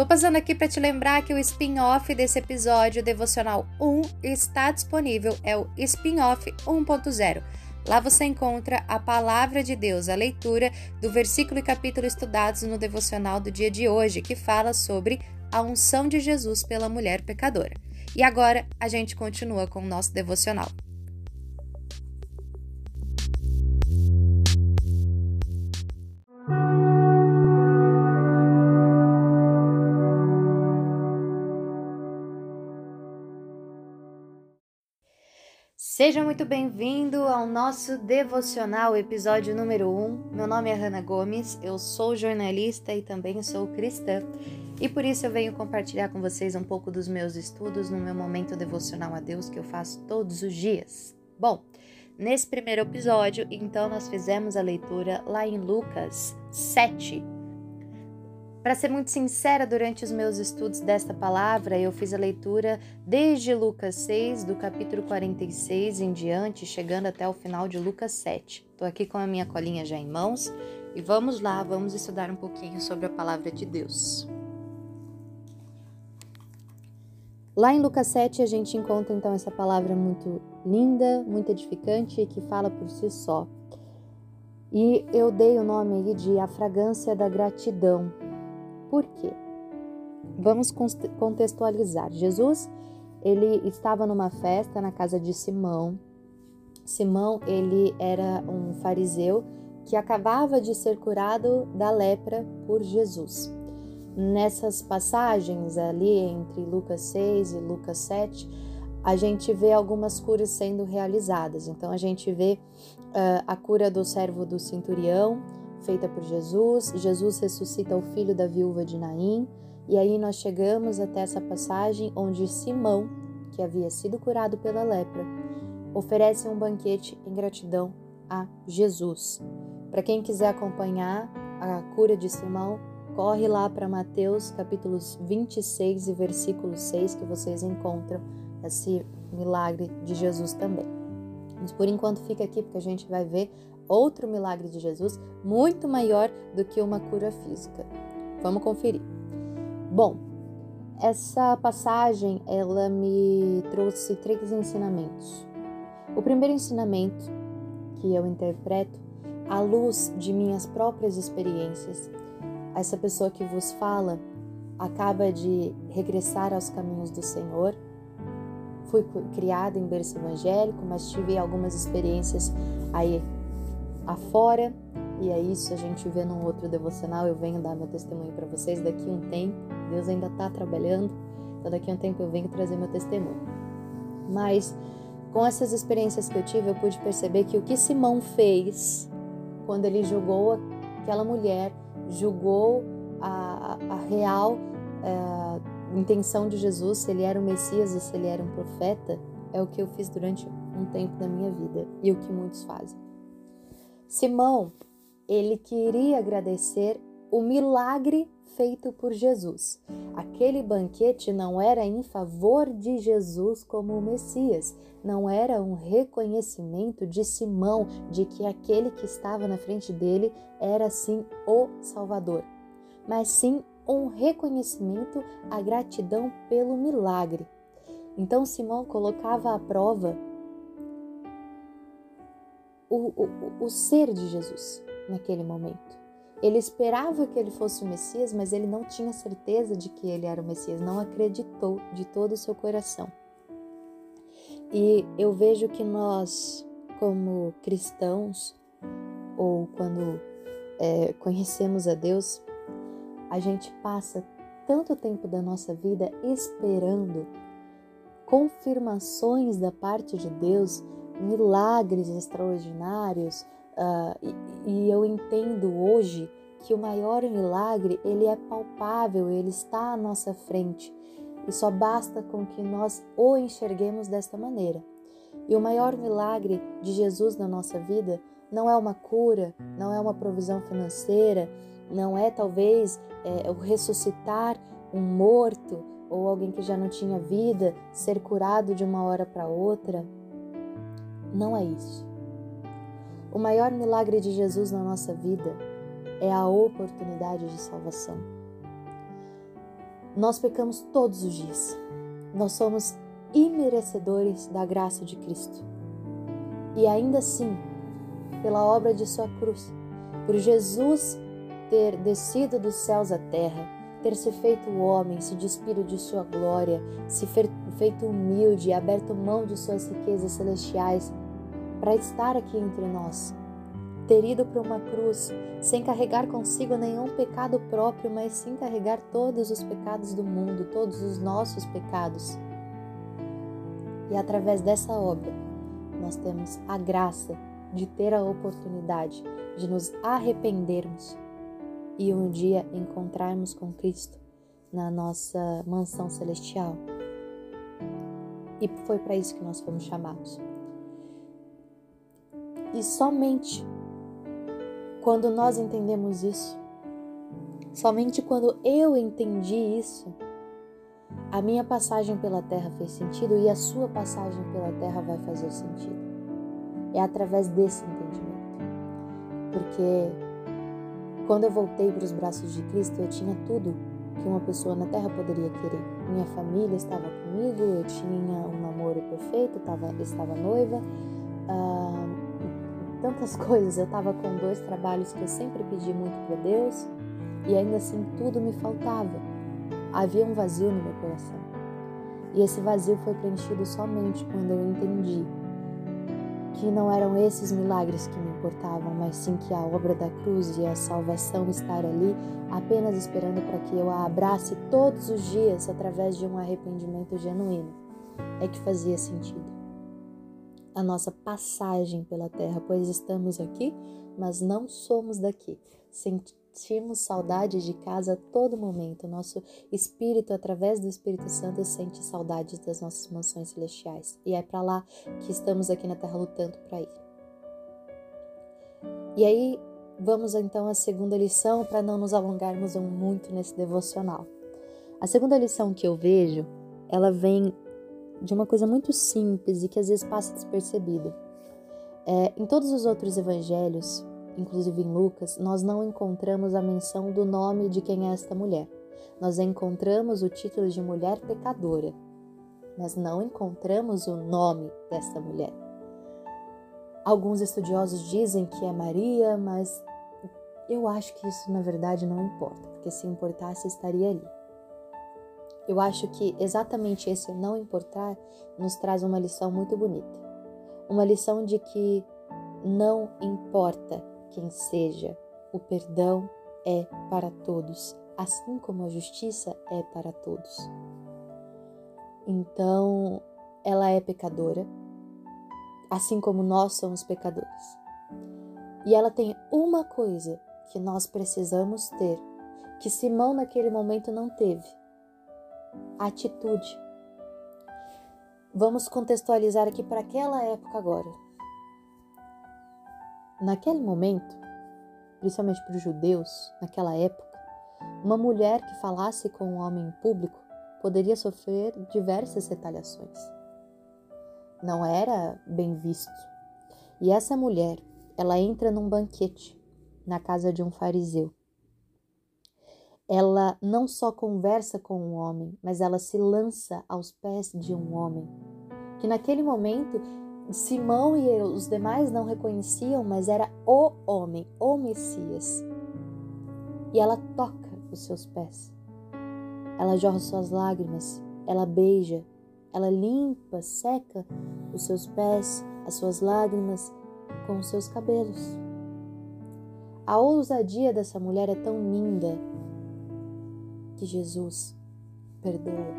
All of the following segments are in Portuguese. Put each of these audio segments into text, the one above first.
Tô passando aqui para te lembrar que o spin-off desse episódio devocional 1 está disponível, é o spin-off 1.0. Lá você encontra a palavra de Deus, a leitura do versículo e capítulo estudados no devocional do dia de hoje, que fala sobre a unção de Jesus pela mulher pecadora. E agora a gente continua com o nosso devocional. Seja muito bem-vindo ao nosso devocional, episódio número 1. Meu nome é Hanna Gomes, eu sou jornalista e também sou cristã, e por isso eu venho compartilhar com vocês um pouco dos meus estudos no meu momento devocional a Deus que eu faço todos os dias. Bom, nesse primeiro episódio, então, nós fizemos a leitura lá em Lucas 7, para ser muito sincera, durante os meus estudos desta palavra, eu fiz a leitura desde Lucas 6, do capítulo 46 em diante, chegando até o final de Lucas 7. Estou aqui com a minha colinha já em mãos e vamos lá, vamos estudar um pouquinho sobre a palavra de Deus. Lá em Lucas 7 a gente encontra então essa palavra muito linda, muito edificante e que fala por si só. E eu dei o nome aí de A Fragrância da Gratidão, por quê? Vamos contextualizar. Jesus, ele estava numa festa na casa de Simão. Simão, ele era um fariseu que acabava de ser curado da lepra por Jesus. Nessas passagens ali entre Lucas 6 e Lucas 7, a gente vê algumas curas sendo realizadas. Então a gente vê uh, a cura do servo do centurião, feita por Jesus. Jesus ressuscita o filho da viúva de Naim. E aí nós chegamos até essa passagem onde Simão, que havia sido curado pela lepra, oferece um banquete em gratidão a Jesus. Para quem quiser acompanhar a cura de Simão, corre lá para Mateus capítulos 26 e versículo 6 que vocês encontram esse milagre de Jesus também. Mas por enquanto fica aqui porque a gente vai ver outro milagre de Jesus muito maior do que uma cura física. Vamos conferir. Bom, essa passagem ela me trouxe três ensinamentos. O primeiro ensinamento que eu interpreto à luz de minhas próprias experiências, essa pessoa que vos fala acaba de regressar aos caminhos do Senhor. Fui criada em berço evangélico, mas tive algumas experiências aí afora. E é isso, a gente vê num outro devocional. Eu venho dar meu testemunho para vocês daqui a um tempo. Deus ainda está trabalhando, então daqui a um tempo eu venho trazer meu testemunho. Mas com essas experiências que eu tive, eu pude perceber que o que Simão fez quando ele julgou aquela mulher, julgou a, a real a, é, intenção de Jesus, se ele era o Messias e se ele era um profeta, é o que eu fiz durante um tempo da minha vida e o que muitos fazem. Simão, ele queria agradecer o milagre feito por Jesus. Aquele banquete não era em favor de Jesus como o Messias, não era um reconhecimento de Simão de que aquele que estava na frente dele era sim o Salvador, mas sim um reconhecimento, a gratidão pelo milagre. Então Simão colocava à prova o, o, o ser de Jesus naquele momento. Ele esperava que ele fosse o Messias, mas ele não tinha certeza de que ele era o Messias, não acreditou de todo o seu coração. E eu vejo que nós, como cristãos, ou quando é, conhecemos a Deus, a gente passa tanto tempo da nossa vida esperando confirmações da parte de Deus milagres extraordinários uh, e, e eu entendo hoje que o maior milagre ele é palpável, ele está à nossa frente e só basta com que nós o enxerguemos desta maneira. E o maior milagre de Jesus na nossa vida não é uma cura, não é uma provisão financeira, não é talvez é, o ressuscitar um morto ou alguém que já não tinha vida ser curado de uma hora para outra. Não é isso. O maior milagre de Jesus na nossa vida é a oportunidade de salvação. Nós pecamos todos os dias. Nós somos imerecedores da graça de Cristo. E ainda assim, pela obra de Sua cruz, por Jesus ter descido dos céus à terra, ter se feito homem, se despido de Sua glória, se feito humilde, aberto mão de Suas riquezas celestiais para estar aqui entre nós, ter ido para uma cruz sem carregar consigo nenhum pecado próprio, mas sim carregar todos os pecados do mundo, todos os nossos pecados. E através dessa obra, nós temos a graça de ter a oportunidade de nos arrependermos e um dia encontrarmos com Cristo na nossa mansão celestial. E foi para isso que nós fomos chamados. E somente quando nós entendemos isso, somente quando eu entendi isso, a minha passagem pela terra fez sentido e a sua passagem pela terra vai fazer sentido. É através desse entendimento. Porque quando eu voltei para os braços de Cristo, eu tinha tudo que uma pessoa na terra poderia querer. Minha família estava comigo, eu tinha um namoro perfeito, estava, estava noiva. Uh, tantas coisas. Eu estava com dois trabalhos que eu sempre pedi muito para Deus e ainda assim tudo me faltava. Havia um vazio no meu coração. E esse vazio foi preenchido somente quando eu entendi que não eram esses milagres que me importavam, mas sim que a obra da cruz e a salvação estar ali apenas esperando para que eu a abrace todos os dias através de um arrependimento genuíno é que fazia sentido a nossa passagem pela terra, pois estamos aqui, mas não somos daqui. Sentimos saudade de casa a todo momento. Nosso espírito, através do Espírito Santo, sente saudades das nossas mansões celestiais. E é para lá que estamos aqui na terra lutando para ir. E aí, vamos então à segunda lição para não nos alongarmos muito nesse devocional. A segunda lição que eu vejo, ela vem de uma coisa muito simples e que às vezes passa despercebido. É, em todos os outros evangelhos, inclusive em Lucas, nós não encontramos a menção do nome de quem é esta mulher. Nós encontramos o título de mulher pecadora, mas não encontramos o nome desta mulher. Alguns estudiosos dizem que é Maria, mas eu acho que isso na verdade não importa, porque se importasse estaria ali. Eu acho que exatamente esse não importar nos traz uma lição muito bonita. Uma lição de que não importa quem seja, o perdão é para todos, assim como a justiça é para todos. Então, ela é pecadora, assim como nós somos pecadores. E ela tem uma coisa que nós precisamos ter, que Simão naquele momento não teve, atitude. Vamos contextualizar aqui para aquela época agora. Naquele momento, principalmente para os judeus, naquela época, uma mulher que falasse com um homem em público poderia sofrer diversas retaliações. Não era bem visto. E essa mulher, ela entra num banquete na casa de um fariseu ela não só conversa com um homem, mas ela se lança aos pés de um homem. Que naquele momento Simão e os demais não reconheciam, mas era o homem, o Messias. E ela toca os seus pés. Ela jorra suas lágrimas, ela beija, ela limpa, seca os seus pés, as suas lágrimas com os seus cabelos. A ousadia dessa mulher é tão linda que Jesus perdoa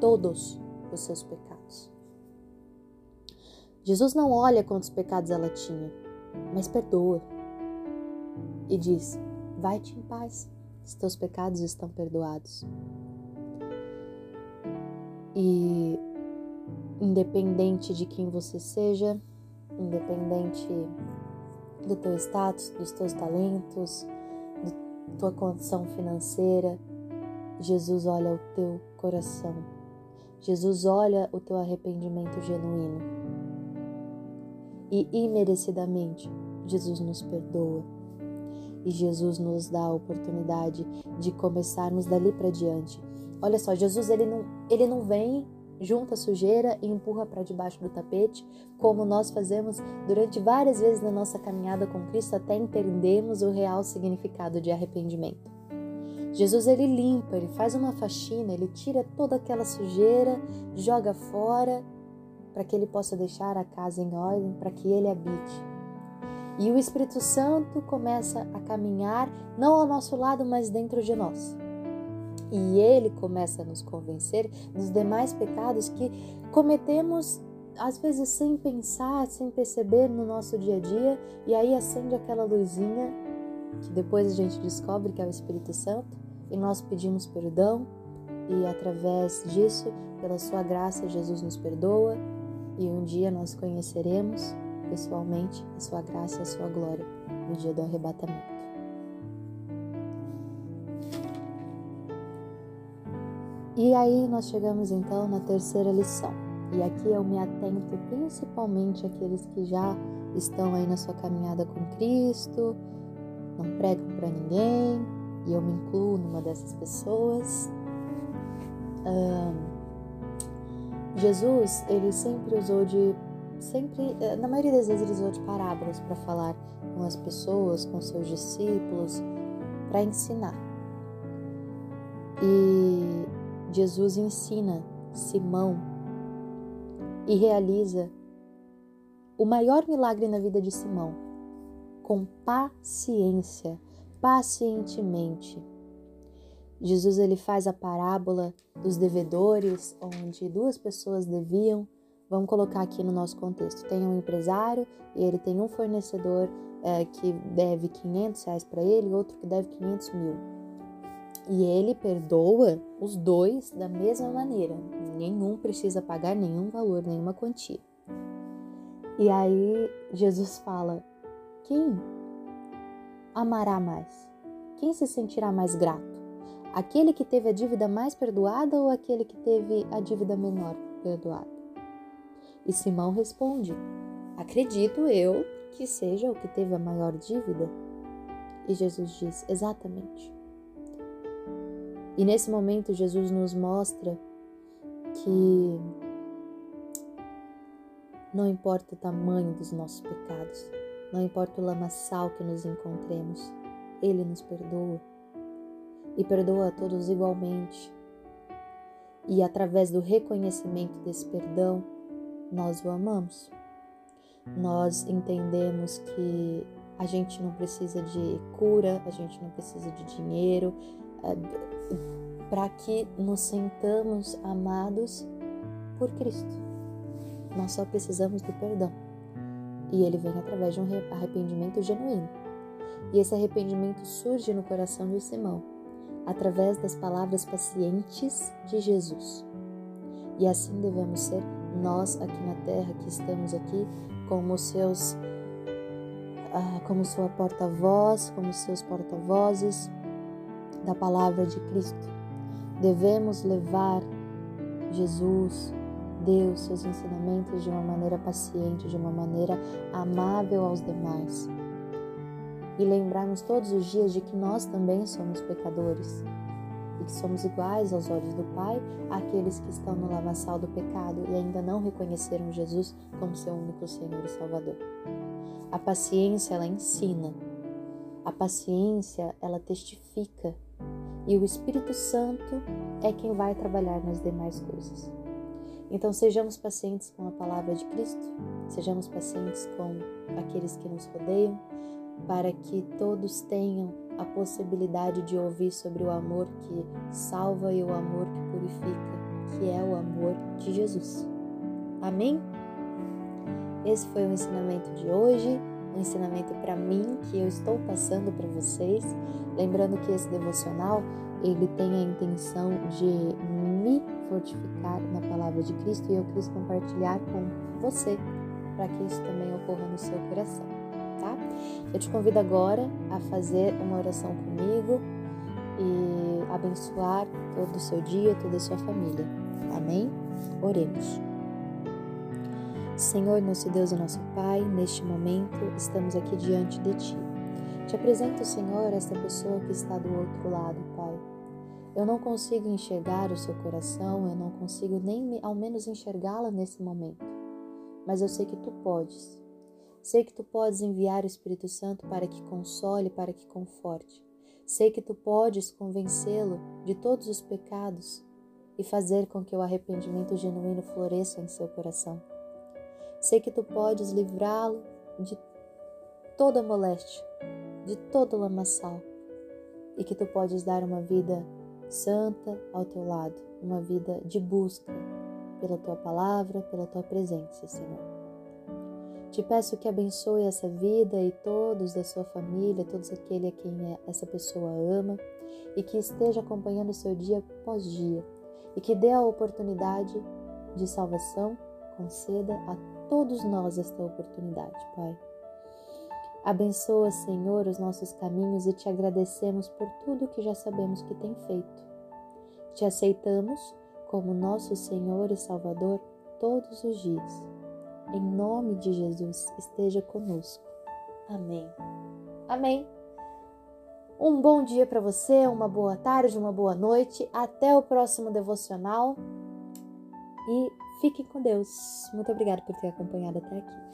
todos os seus pecados. Jesus não olha quantos pecados ela tinha, mas perdoa e diz: Vai-te em paz, os teus pecados estão perdoados. E independente de quem você seja, independente do teu status, dos teus talentos, da tua condição financeira, Jesus olha o teu coração. Jesus olha o teu arrependimento genuíno. E imerecidamente, Jesus nos perdoa. E Jesus nos dá a oportunidade de começarmos dali para diante Olha só, Jesus ele não, ele não vem, junta a sujeira e empurra para debaixo do tapete, como nós fazemos durante várias vezes na nossa caminhada com Cristo até entendermos o real significado de arrependimento. Jesus ele limpa, ele faz uma faxina, ele tira toda aquela sujeira, joga fora para que ele possa deixar a casa em ordem, para que ele habite. E o Espírito Santo começa a caminhar não ao nosso lado, mas dentro de nós. E ele começa a nos convencer dos demais pecados que cometemos às vezes sem pensar, sem perceber no nosso dia a dia, e aí acende aquela luzinha que depois a gente descobre que é o Espírito Santo, e nós pedimos perdão, e através disso, pela sua graça, Jesus nos perdoa, e um dia nós conheceremos pessoalmente a sua graça e a sua glória no dia do arrebatamento. E aí nós chegamos então na terceira lição. E aqui eu me atento principalmente àqueles que já estão aí na sua caminhada com Cristo, não pregam para ninguém, e eu me incluo numa dessas pessoas. Jesus, ele sempre usou de sempre, eh, na maioria das vezes ele usou de parábolas para falar com as pessoas, com seus discípulos, para ensinar. E Jesus ensina Simão e realiza o maior milagre na vida de Simão com paciência, pacientemente. Jesus ele faz a parábola dos devedores, onde duas pessoas deviam. Vamos colocar aqui no nosso contexto. Tem um empresário e ele tem um fornecedor é, que deve 500 reais para ele, outro que deve 500 mil e ele perdoa os dois da mesma maneira. Nenhum precisa pagar nenhum valor, nenhuma quantia. E aí Jesus fala: quem amará mais? Quem se sentirá mais grato? Aquele que teve a dívida mais perdoada ou aquele que teve a dívida menor perdoada? E Simão responde: Acredito eu que seja o que teve a maior dívida. E Jesus diz: Exatamente. E nesse momento, Jesus nos mostra que não importa o tamanho dos nossos pecados, não importa o lamaçal que nos encontremos, Ele nos perdoa e perdoa a todos igualmente. E através do reconhecimento desse perdão, nós o amamos. Nós entendemos que a gente não precisa de cura, a gente não precisa de dinheiro, para que nos sentamos amados por Cristo. Nós só precisamos do perdão. E ele vem através de um arrependimento genuíno. E esse arrependimento surge no coração de Simão, através das palavras pacientes de Jesus. E assim devemos ser nós aqui na terra, que estamos aqui como seus ah, como sua porta-voz, como seus porta-vozes, da palavra de Cristo. Devemos levar Jesus, Deus, seus ensinamentos de uma maneira paciente, de uma maneira amável aos demais. E lembrarmos todos os dias de que nós também somos pecadores e que somos iguais aos olhos do Pai àqueles que estão no lamaçal do pecado e ainda não reconheceram Jesus como seu único Senhor e Salvador. A paciência, ela ensina. A paciência, ela testifica e o Espírito Santo é quem vai trabalhar nas demais coisas. Então, sejamos pacientes com a palavra de Cristo, sejamos pacientes com aqueles que nos rodeiam, para que todos tenham a possibilidade de ouvir sobre o amor que salva e o amor que purifica, que é o amor de Jesus. Amém? Esse foi o ensinamento de hoje um ensinamento para mim que eu estou passando para vocês. Lembrando que esse devocional ele tem a intenção de me fortificar na palavra de Cristo e eu quis compartilhar com você para que isso também ocorra no seu coração, tá? Eu te convido agora a fazer uma oração comigo e abençoar todo o seu dia, toda a sua família. Amém? Oremos. Senhor, nosso Deus e nosso Pai, neste momento estamos aqui diante de Ti. Te apresento, Senhor, esta pessoa que está do outro lado, Pai. Eu não consigo enxergar o seu coração, eu não consigo nem ao menos enxergá-la nesse momento. Mas eu sei que tu podes. Sei que tu podes enviar o Espírito Santo para que console, para que conforte. Sei que tu podes convencê-lo de todos os pecados e fazer com que o arrependimento genuíno floresça em seu coração. Sei que tu podes livrá-lo de toda moléstia, de todo lamaçal, e que tu podes dar uma vida santa ao teu lado, uma vida de busca pela tua palavra, pela tua presença, Senhor. Te peço que abençoe essa vida e todos da sua família, todos aquele a quem essa pessoa ama e que esteja acompanhando o seu dia após dia e que dê a oportunidade de salvação, conceda a todos nós esta oportunidade, Pai. Abençoa, Senhor, os nossos caminhos e te agradecemos por tudo que já sabemos que tem feito. Te aceitamos como nosso Senhor e Salvador todos os dias. Em nome de Jesus, esteja conosco. Amém. Amém. Um bom dia para você, uma boa tarde, uma boa noite. Até o próximo devocional. E fique com Deus. Muito obrigada por ter acompanhado até aqui.